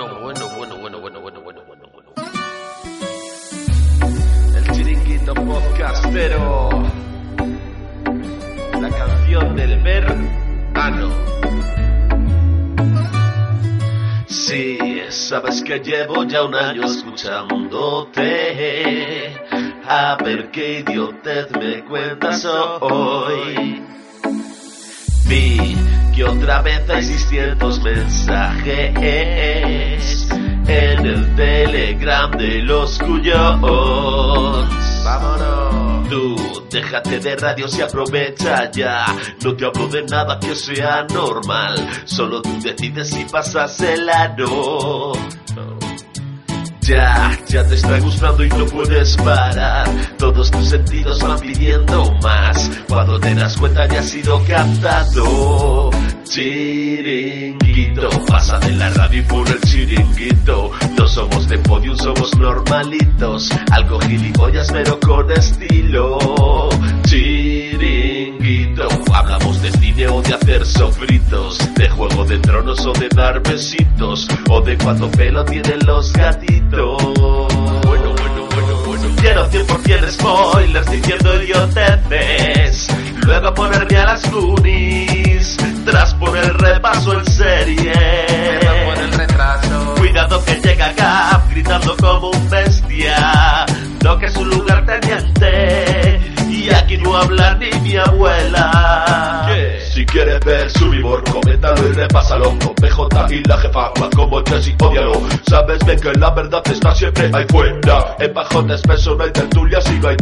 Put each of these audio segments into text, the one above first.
Bueno, bueno, bueno, bueno, bueno, bueno, bueno, bueno, bueno. El chiringuito podcastero. La canción del verano. Sí, sabes que llevo ya un año escuchándote. A ver qué idiotez me cuentas hoy. Vi que otra vez hay 600 mensajes en el telegram de los cuyos. Vámonos. Tú, déjate de radios y aprovecha ya. No te hablo de nada que sea normal. Solo tú decides si pasas el ano. Ya, ya te está gustando y no puedes parar. Todos tus sentidos van pidiendo más. Cuando te das cuenta ya has sido captado. Chiringuito, pasa de la radio y por el chiringuito. No somos de podium, somos normalitos. Algo gilipollas, pero con estilo. De hacer sofritos. De juego de tronos o de dar besitos. O de cuánto pelo tienen los gatitos. Bueno, bueno, bueno, bueno. Quiero 100% spoilers diciendo idioteces. Luego ponerme a las Goonies. Tras por el repaso en serie. por el retraso. Cuidado que llega Gap gritando como un bestia. No que es un lugar teniente. Y aquí no habla ni mi abuela. Si quieres ver su humor, coméntalo y repásalo. Con PJ y la jefa, Juan como Jessy, odialo. Sabes bien que la verdad está siempre ahí fuera. En bajón espeso no hay tertulias y no hay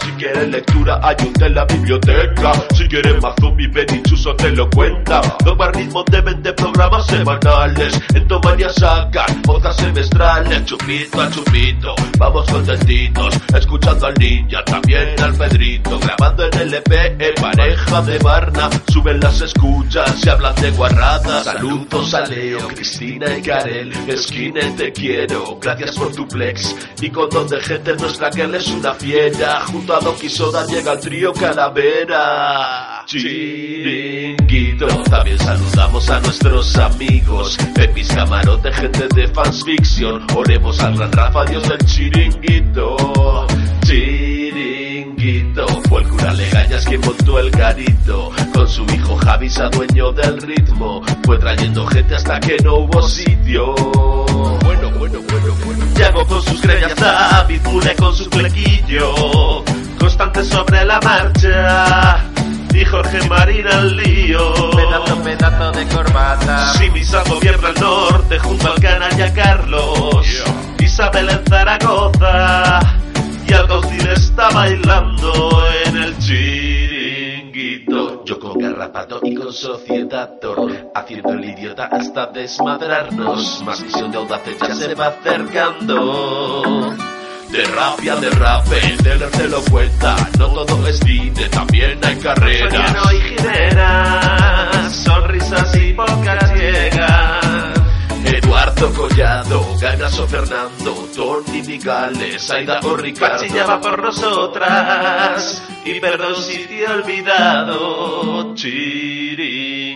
Si quieres lectura, un en la biblioteca. Si quieres más zombie, ven y Chuso te lo cuenta. Dos ritmos de 20 programas semanales. En Tomania sacan otras semestrales. Chupito a chupito, vamos contentitos. Escuchando al ninja, también al Pedrito. Grabando en LP, en pareja de Barna. Suben las escuchas y hablan de guarradas. Saludos a Leo, Cristina y Karel. Esquina te quiero, gracias por tu plex. Y con don de gente nuestra que es una fiera. Junto a Doki Soda llega el trío Calavera. Chiringuito. También saludamos a nuestros amigos. Pepis Camarote, gente de fans fiction. Oremos al gran Rafa, Dios del chiringuito. Chiringuito. Fue el cura Legañas quien montó el garito. Con su hijo Javi, se dueño del ritmo. Fue trayendo gente hasta que no hubo sitio. Bueno, bueno, bueno, bueno. Llegó con sus greñas David Mule con su flequillo. Sobre la marcha. Y Jorge Marín al lío. Pedazo, pedazo de corbata. Simisando siempre al norte junto al canalla Carlos. Isabel en Zaragoza. Y Algaucil está bailando en el chiringuito. Yo con garrapato y con sociedad haciendo el idiota hasta desmadrarnos. Más visión de audaces ya se va acercando. De rapia, de rape, el te lo cuenta. No todo es cine, también hay carreras. Soñano y gineras, sonrisas y pocas llegas. Eduardo Collado, Ganaso Fernando, Tony Migales, Aida o Ricardo. Pachilla por nosotras, y perdón si te he olvidado, chiringuito.